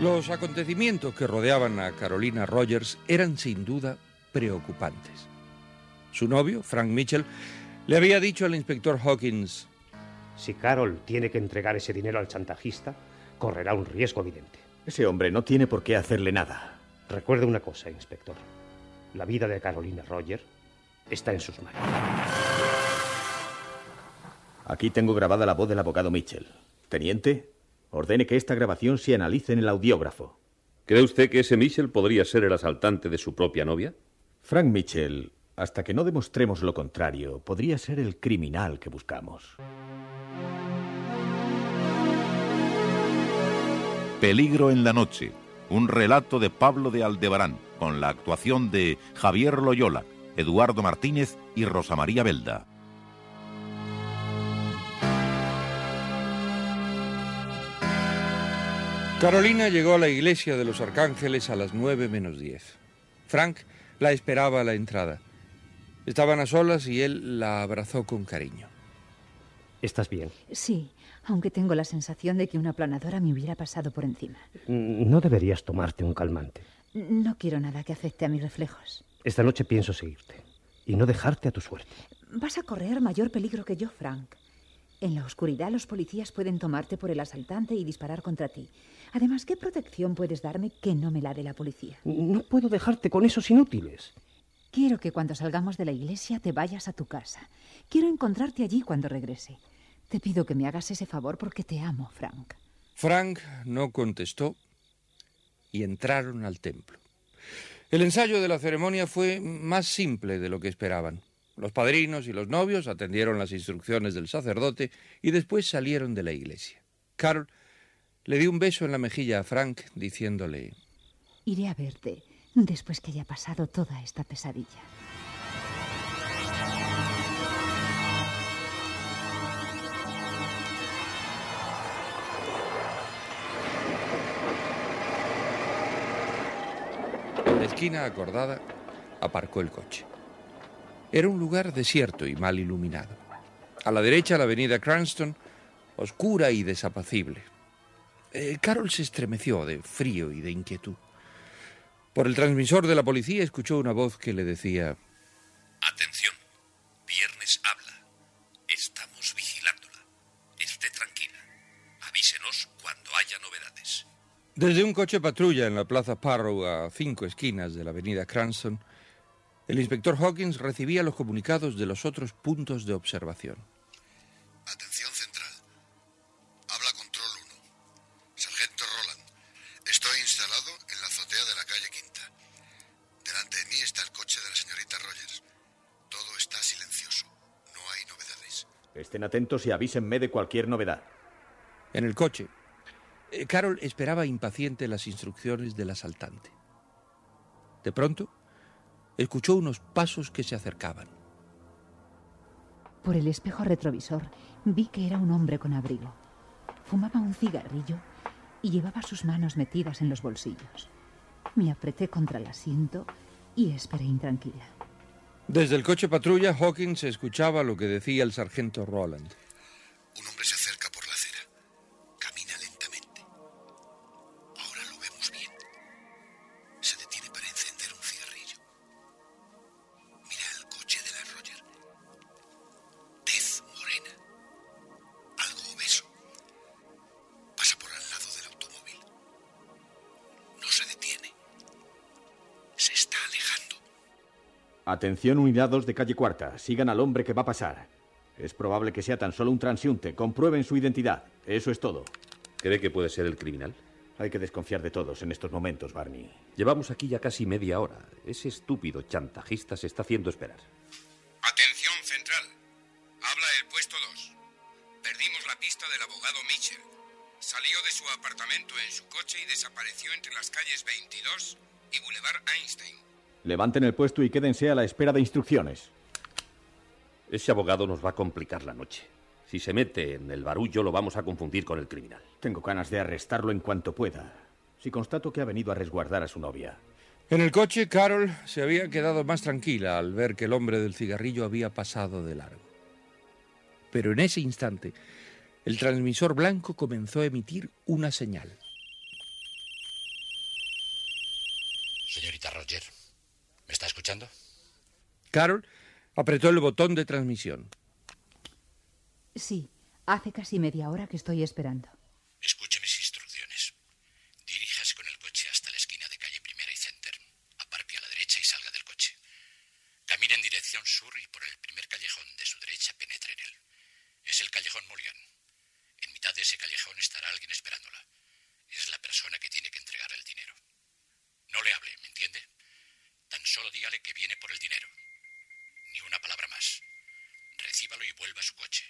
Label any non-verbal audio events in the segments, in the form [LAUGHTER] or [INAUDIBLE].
Los acontecimientos que rodeaban a Carolina Rogers eran sin duda preocupantes. Su novio, Frank Mitchell, le había dicho al inspector Hawkins, Si Carol tiene que entregar ese dinero al chantajista, correrá un riesgo evidente. Ese hombre no tiene por qué hacerle nada. Recuerde una cosa, inspector. La vida de Carolina Rogers está en sus manos. Aquí tengo grabada la voz del abogado Mitchell. Teniente, ordene que esta grabación se analice en el audiógrafo. ¿Cree usted que ese Mitchell podría ser el asaltante de su propia novia? Frank Mitchell, hasta que no demostremos lo contrario, podría ser el criminal que buscamos. Peligro en la noche, un relato de Pablo de Aldebarán, con la actuación de Javier Loyola, Eduardo Martínez y Rosa María Belda. Carolina llegó a la iglesia de los arcángeles a las nueve menos diez. Frank la esperaba a la entrada. Estaban a solas y él la abrazó con cariño. ¿Estás bien? Sí, aunque tengo la sensación de que una planadora me hubiera pasado por encima. No deberías tomarte un calmante. No quiero nada que afecte a mis reflejos. Esta noche pienso seguirte y no dejarte a tu suerte. Vas a correr mayor peligro que yo, Frank. En la oscuridad los policías pueden tomarte por el asaltante y disparar contra ti. Además, ¿qué protección puedes darme que no me la dé la policía? No puedo dejarte con esos inútiles. Quiero que cuando salgamos de la iglesia te vayas a tu casa. Quiero encontrarte allí cuando regrese. Te pido que me hagas ese favor porque te amo, Frank. Frank no contestó y entraron al templo. El ensayo de la ceremonia fue más simple de lo que esperaban. Los padrinos y los novios atendieron las instrucciones del sacerdote y después salieron de la iglesia. Carol le dio un beso en la mejilla a Frank diciéndole Iré a verte después que haya pasado toda esta pesadilla. En la esquina acordada aparcó el coche. Era un lugar desierto y mal iluminado. A la derecha la avenida Cranston, oscura y desapacible. Eh, Carol se estremeció de frío y de inquietud. Por el transmisor de la policía escuchó una voz que le decía Atención, Viernes habla. Estamos vigilándola. Esté tranquila. Avísenos cuando haya novedades. Desde un coche patrulla en la Plaza Parrow a cinco esquinas de la avenida Cranston, el inspector Hawkins recibía los comunicados de los otros puntos de observación. Atención central. Habla Control 1. Sargento Roland. Estoy instalado en la azotea de la calle Quinta. Delante de mí está el coche de la señorita Rogers. Todo está silencioso. No hay novedades. Estén atentos y avísenme de cualquier novedad. En el coche, eh, Carol esperaba impaciente las instrucciones del asaltante. De pronto, escuchó unos pasos que se acercaban. Por el espejo retrovisor vi que era un hombre con abrigo. Fumaba un cigarrillo y llevaba sus manos metidas en los bolsillos. Me apreté contra el asiento y esperé intranquila. Desde el coche patrulla, Hawkins escuchaba lo que decía el sargento Roland. Un hombre Atención unidades de calle cuarta. Sigan al hombre que va a pasar. Es probable que sea tan solo un transiúnte. Comprueben su identidad. Eso es todo. ¿Cree que puede ser el criminal? Hay que desconfiar de todos en estos momentos, Barney. Llevamos aquí ya casi media hora. Ese estúpido chantajista se está haciendo esperar. Atención central. Habla el puesto 2. Perdimos la pista del abogado Mitchell. Salió de su apartamento en su coche y desapareció entre las calles 22 y Boulevard Einstein. Levanten el puesto y quédense a la espera de instrucciones. Ese abogado nos va a complicar la noche. Si se mete en el barullo, lo vamos a confundir con el criminal. Tengo ganas de arrestarlo en cuanto pueda. Si constato que ha venido a resguardar a su novia. En el coche, Carol se había quedado más tranquila al ver que el hombre del cigarrillo había pasado de largo. Pero en ese instante, el transmisor blanco comenzó a emitir una señal. Señorita Roger, ¿me está escuchando? Carol apretó el botón de transmisión. Sí, hace casi media hora que estoy esperando. Escuche mis instrucciones. Diríjase con el coche hasta la esquina de calle Primera y Center. Aparque a la derecha y salga del coche. Camine en dirección sur y por el primer callejón de su derecha penetre en él. Es el callejón Mulligan. En mitad de ese callejón estará alguien esperándola. Es la persona que tiene que entregar el dinero. No le hable, solo dígale que viene por el dinero. Ni una palabra más. Recíbalo y vuelva a su coche.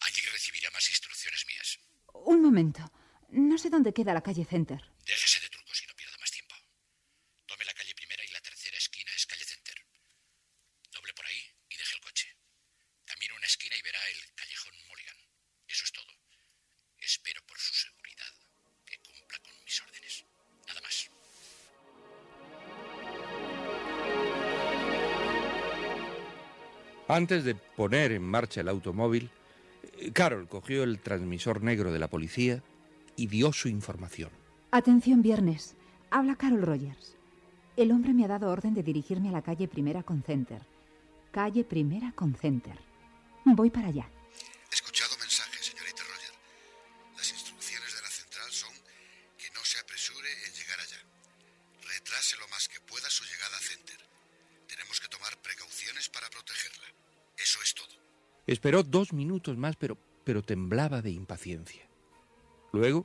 Allí recibirá más instrucciones mías. Un momento. No sé dónde queda la calle Center. Antes de poner en marcha el automóvil, eh, Carol cogió el transmisor negro de la policía y dio su información. Atención, viernes. Habla Carol Rogers. El hombre me ha dado orden de dirigirme a la calle Primera con Center. Calle Primera con Center. Voy para allá. Esperó dos minutos más, pero, pero temblaba de impaciencia. Luego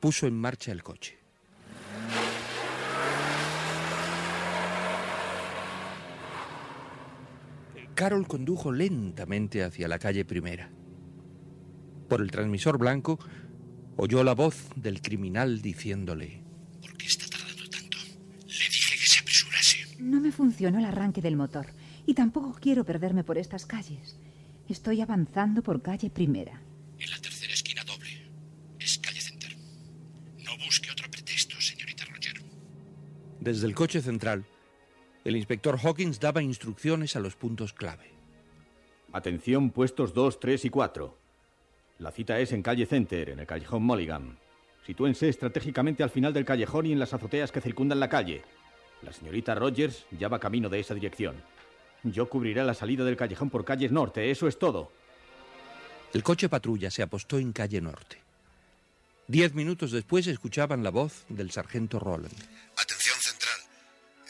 puso en marcha el coche. Carol condujo lentamente hacia la calle primera. Por el transmisor blanco oyó la voz del criminal diciéndole... ¿Por qué está tardando tanto? Le dije que se apresurase. No me funcionó el arranque del motor y tampoco quiero perderme por estas calles. Estoy avanzando por calle Primera. En la tercera esquina doble. Es calle Center. No busque otro pretexto, señorita Roger. Desde el coche central, el inspector Hawkins daba instrucciones a los puntos clave. Atención, puestos 2, 3 y 4. La cita es en calle Center, en el callejón Mulligan. Sitúense estratégicamente al final del callejón y en las azoteas que circundan la calle. La señorita Rogers ya va camino de esa dirección. Yo cubriré la salida del callejón por calles norte, eso es todo. El coche patrulla se apostó en calle norte. Diez minutos después escuchaban la voz del sargento Roland. Atención central.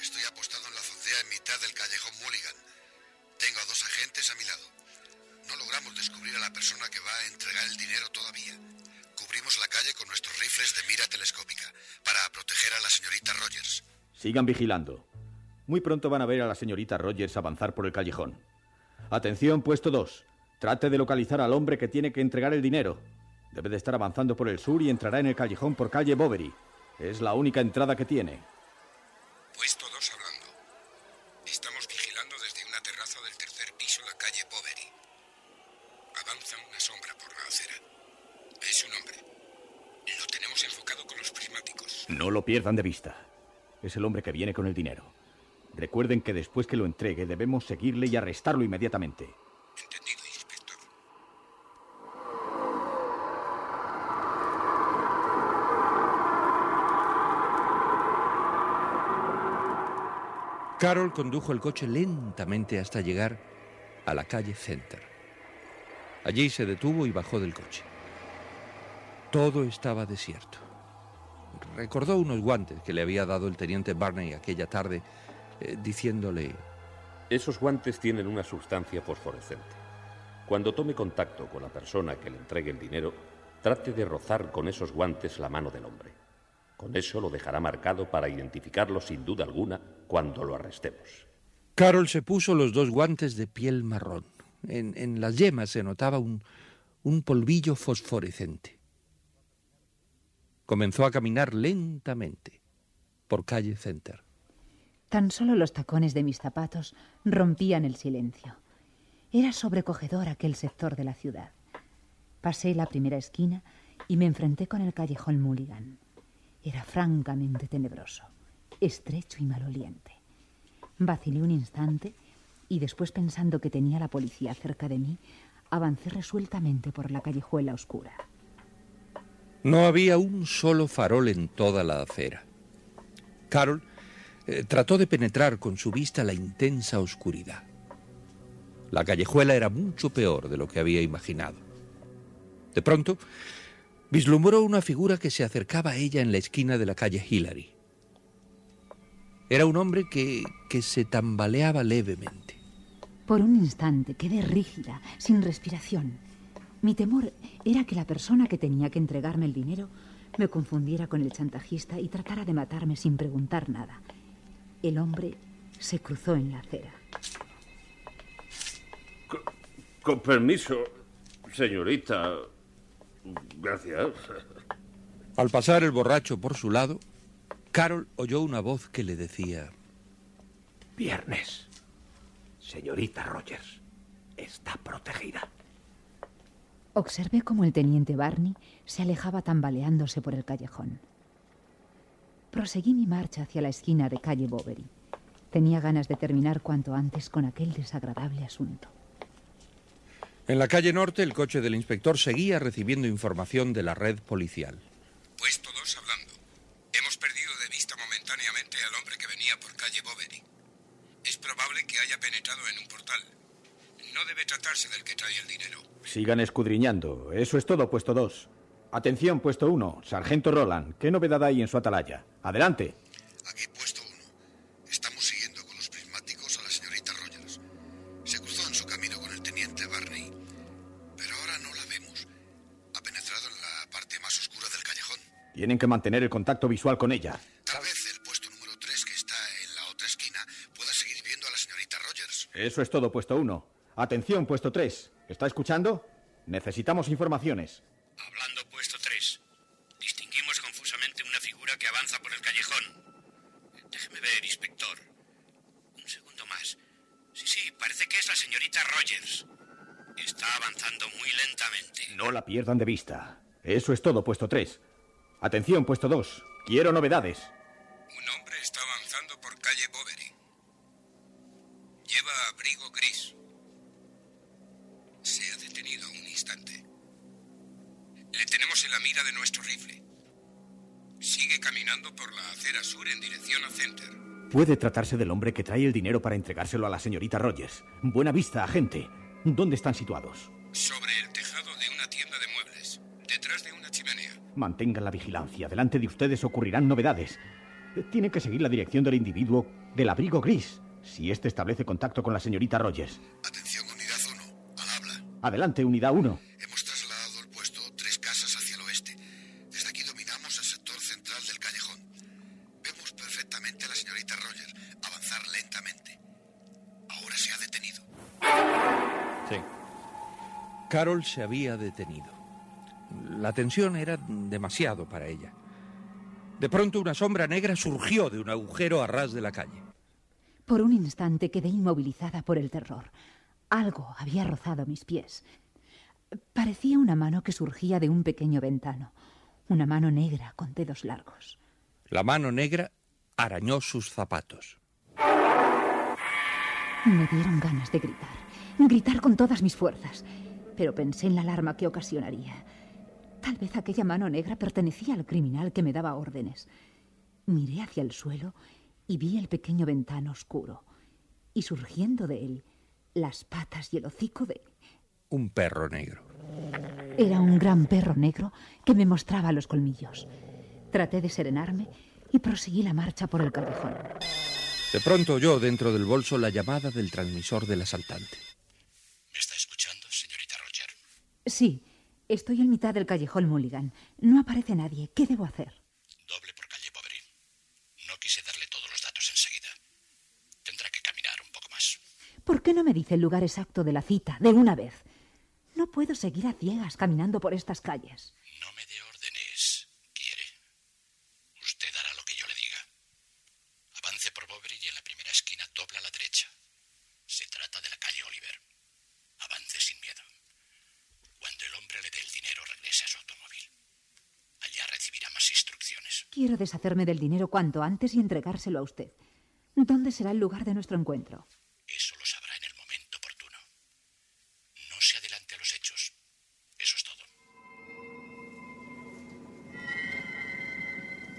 Estoy apostado en la azotea en mitad del callejón Mulligan. Tengo a dos agentes a mi lado. No logramos descubrir a la persona que va a entregar el dinero todavía. Cubrimos la calle con nuestros rifles de mira telescópica para proteger a la señorita Rogers. Sigan vigilando. Muy pronto van a ver a la señorita Rogers avanzar por el callejón. Atención, puesto 2. Trate de localizar al hombre que tiene que entregar el dinero. Debe de estar avanzando por el sur y entrará en el callejón por calle Bowery. Es la única entrada que tiene. Puesto 2 hablando. Estamos vigilando desde una terraza del tercer piso la calle Bowery. Avanza una sombra por la acera. Es un hombre. Lo tenemos enfocado con los prismáticos. No lo pierdan de vista. Es el hombre que viene con el dinero. Recuerden que después que lo entregue debemos seguirle y arrestarlo inmediatamente. Carol condujo el coche lentamente hasta llegar a la calle Center. Allí se detuvo y bajó del coche. Todo estaba desierto. Recordó unos guantes que le había dado el teniente Barney aquella tarde, eh, diciéndole... Esos guantes tienen una sustancia fosforescente. Cuando tome contacto con la persona que le entregue el dinero, trate de rozar con esos guantes la mano del hombre. Con eso lo dejará marcado para identificarlo sin duda alguna cuando lo arrestemos. Carol se puso los dos guantes de piel marrón. En, las yemas se notaba un, un polvillo fosforescente. Comenzó a caminar lentamente por calle Center. Tan solo los tacones de mis zapatos rompían el silencio. Era sobrecogedor aquel sector de la ciudad. Pasé la primera esquina y me enfrenté con el callejón Mulligan. Era francamente tenebroso, estrecho y maloliente. Vacilé un instante y después pensando que tenía la policía cerca de mí, avancé resueltamente por la callejuela oscura. No había un solo farol en toda la acera. Carol eh, trató de penetrar con su vista la intensa oscuridad. La callejuela era mucho peor de lo que había imaginado. De pronto, vislumbró una figura que se acercaba a ella en la esquina de la calle Hillary. Era un hombre que, que se tambaleaba levemente. Por un instante quedé rígida, sin respiración. Mi temor era que la persona que tenía que entregarme el dinero me confundiera con el chantajista y tratara de matarme sin preguntar nada. El hombre se cruzó en la acera. con permiso, señorita. Gracias. Al pasar el borracho por su lado, Carol oyó una voz que le decía... Viernes. Señorita Rogers, está protegida. Observé cómo el teniente Barney se alejaba tambaleándose por el callejón. Proseguí mi marcha hacia la esquina de calle Bovary. Tenía ganas de terminar cuanto antes con aquel desagradable asunto. En la calle norte, el coche del inspector seguía recibiendo información de la red policial. Puesto dos hablando. Hemos perdido de vista momentáneamente al hombre que venía por calle Bovary. Es probable que haya penetrado en un portal. No debe tratarse del que trae el dinero. Sigan escudriñando. Eso es todo, puesto dos. Atención, puesto uno. Sargento Roland. ¿Qué novedad hay en su atalaya? Adelante. Aquí puesto Tienen que mantener el contacto visual con ella. Tal vez el puesto número 3 que está en la otra esquina pueda seguir viendo a la señorita Rogers. Eso es todo, puesto 1. Atención, puesto 3. ¿Está escuchando? Necesitamos informaciones. Hablando, puesto 3. Distinguimos confusamente una figura que avanza por el callejón. Déjeme ver, inspector. Un segundo más. Sí, sí, parece que es la señorita Rogers. Está avanzando muy lentamente. No la pierdan de vista. Eso es todo, puesto 3. Atención, puesto 2. Quiero novedades. Un hombre está avanzando por calle Bovary. Lleva abrigo gris. Se ha detenido un instante. Le tenemos en la mira de nuestro rifle. Sigue caminando por la acera sur en dirección a Center. Puede tratarse del hombre que trae el dinero para entregárselo a la señorita Rogers. Buena vista, agente. ¿Dónde están situados? Sobre el tejado de una tienda de muebles, detrás de una chimenea. Mantengan la vigilancia. Delante de ustedes ocurrirán novedades. Tienen que seguir la dirección del individuo del abrigo gris, si éste establece contacto con la señorita Rogers. Atención, unidad 1. Al habla. Adelante, unidad 1. Hemos Carol se había detenido. La tensión era demasiado para ella. De pronto una sombra negra surgió de un agujero a ras de la calle. Por un instante quedé inmovilizada por el terror. Algo había rozado mis pies. Parecía una mano que surgía de un pequeño ventano. Una mano negra con dedos largos. La mano negra arañó sus zapatos. Me dieron ganas de gritar, gritar con todas mis fuerzas, pero pensé en la alarma que ocasionaría. Tal vez aquella mano negra pertenecía al criminal que me daba órdenes. Miré hacia el suelo y vi el pequeño ventano oscuro, y surgiendo de él, las patas y el hocico de... Un perro negro. Era un gran perro negro que me mostraba los colmillos. Traté de serenarme y proseguí la marcha por el callejón. De pronto oyó dentro del bolso la llamada del transmisor del asaltante. ¿Me está escuchando, señorita Roger? Sí, estoy en mitad del callejón Mulligan. No aparece nadie. ¿Qué debo hacer? Doble por calle Bovary. No quise darle todos los datos enseguida. Tendrá que caminar un poco más. ¿Por qué no me dice el lugar exacto de la cita, de una vez? No puedo seguir a ciegas caminando por estas calles. No me dé órdenes. ¿Quiere? Usted hará lo que yo le diga. Avance por Bovary y en la primera esquina dobla a la derecha. Se trata de la calle Oliver. Avance sin miedo. Cuando el hombre le dé el dinero, regrese a su automóvil. Allá recibirá más instrucciones. Quiero deshacerme del dinero cuanto antes y entregárselo a usted. ¿Dónde será el lugar de nuestro encuentro? Eso lo sabrá en el momento oportuno. No se adelante a los hechos. Eso es todo.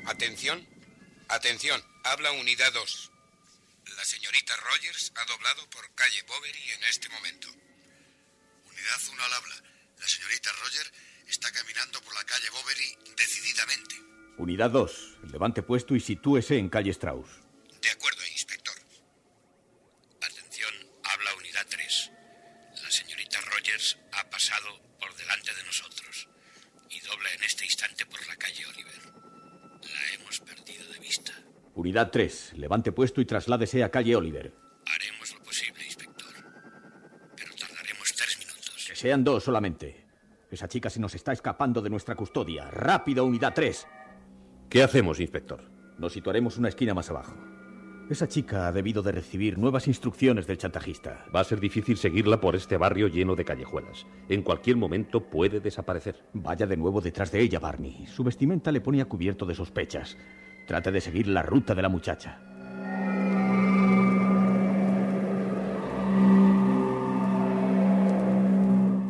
Atención, atención, habla unidad 2. La señorita Rogers ha doblado por calle Bovary en este momento. Unidad 1 al habla. La señorita Roger está caminando por la calle Bovary decididamente. Unidad 2. Levante puesto y sitúese en calle Strauss. De acuerdo, inspector. Atención, habla unidad 3. La señorita Rogers ha pasado por delante de nosotros y dobla en este instante por la calle Oliver. La hemos perdido de vista. Unidad 3. Levante puesto y trasládese a calle Oliver. Haremos lo posible, inspector. Pero tardaremos tres minutos. Que sean dos solamente. Esa chica se nos está escapando de nuestra custodia. Rápido, unidad 3. ¿Qué hacemos, inspector? Nos situaremos una esquina más abajo. Esa chica ha debido de recibir nuevas instrucciones del chantajista. Va a ser difícil seguirla por este barrio lleno de callejuelas. En cualquier momento puede desaparecer. Vaya de nuevo detrás de ella, Barney. Su vestimenta le pone a cubierto de sospechas. Trate de seguir la ruta de la muchacha.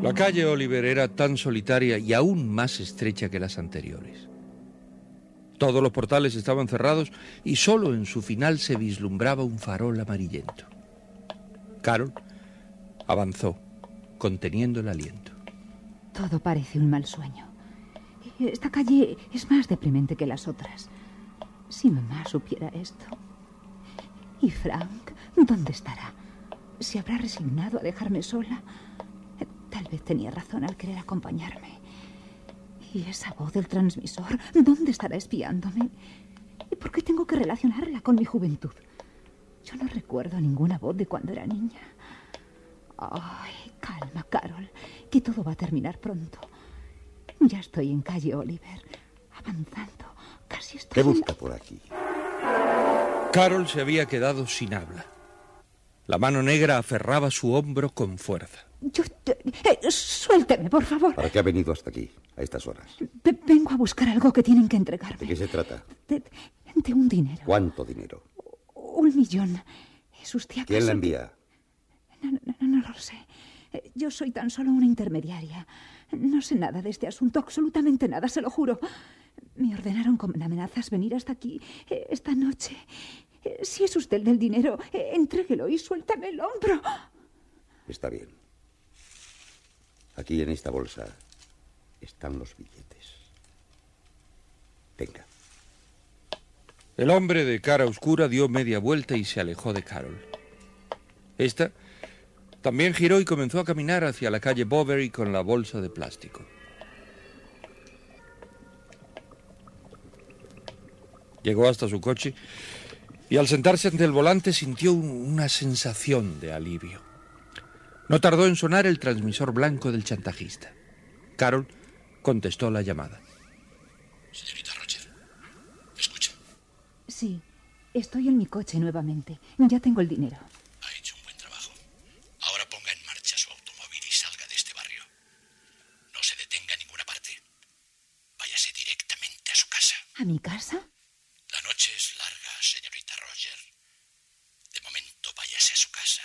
La calle Oliver era tan solitaria y aún más estrecha que las anteriores. Todos los portales estaban cerrados y solo en su final se vislumbraba un farol amarillento. Carol avanzó, conteniendo el aliento. Todo parece un mal sueño. Esta calle es más deprimente que las otras. Si mamá supiera esto. ¿Y Frank? ¿Dónde estará? ¿Se habrá resignado a dejarme sola? Tal vez tenía razón al querer acompañarme. ¿Y esa voz del transmisor? ¿Dónde estará espiándome? ¿Y por qué tengo que relacionarla con mi juventud? Yo no recuerdo ninguna voz de cuando era niña. Ay, calma, Carol, que todo va a terminar pronto. Ya estoy en calle Oliver, avanzando. Casi estoy. ¿Qué busca por aquí? Carol se había quedado sin habla. La mano negra aferraba su hombro con fuerza. Yo, eh, suélteme, por favor. ¿Para qué ha venido hasta aquí, a estas horas? Ve- vengo a buscar algo que tienen que entregarme. ¿De qué se trata? De, de un dinero. ¿Cuánto dinero? Un millón. ¿Es usted acaso? ¿Quién la envía? No, no, no, no lo sé. Eh, Yo soy tan solo una intermediaria. No sé nada de este asunto, absolutamente nada, se lo juro. Me ordenaron con amenazas venir hasta aquí eh, esta noche. Si es usted el del dinero, entréguelo y suéltame el hombro. Está bien. Aquí en esta bolsa están los billetes. Tenga. El hombre de cara oscura dio media vuelta y se alejó de Carol. Esta también giró y comenzó a caminar hacia la calle Bovary con la bolsa de plástico. Llegó hasta su coche y al sentarse ante el volante sintió un- una sensación de alivio. No tardó en sonar el transmisor blanco del chantajista. Carol contestó la llamada. Señorita Roger, ¿me escucha? Sí, estoy en mi coche nuevamente. Ya tengo el dinero. Ha hecho un buen trabajo. Ahora ponga en marcha su automóvil y salga de este barrio. No se detenga en ninguna parte. Váyase directamente a su casa. ¿A mi casa? La noche es larga, señorita Roger. De momento váyase a su casa.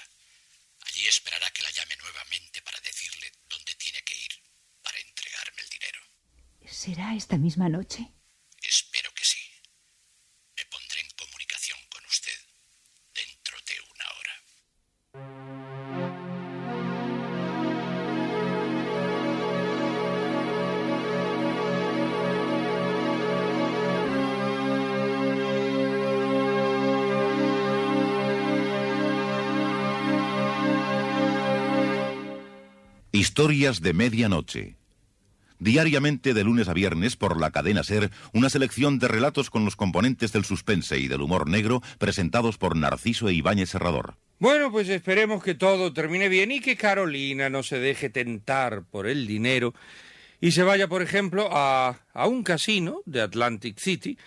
¿Será esta misma noche? Espero que sí. Me pondré en comunicación con usted dentro de una hora. Historias de medianoche. Diariamente de lunes a viernes por la cadena Ser, una selección de relatos con los componentes del suspense y del humor negro presentados por Narciso e Ibáñez Serrador. Bueno, pues esperemos que todo termine bien y que Carolina no se deje tentar por el dinero y se vaya, por ejemplo, a, a un casino de Atlantic City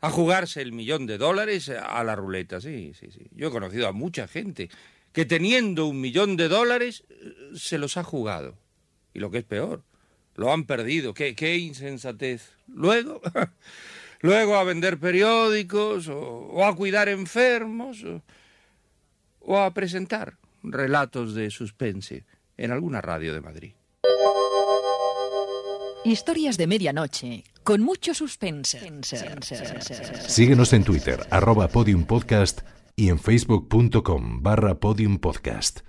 a jugarse el millón de dólares a la ruleta. Sí, sí, sí. Yo he conocido a mucha gente que teniendo un millón de dólares eh, se los ha jugado. Y lo que es peor, lo han perdido. Qué, qué insensatez. Luego, [LAUGHS] luego a vender periódicos o, o a cuidar enfermos o, o a presentar relatos de suspense en alguna radio de Madrid. Historias de medianoche, con mucho suspense. Síguenos en Twitter, arroba podiumpodcast y en facebook.com barra podiumpodcast.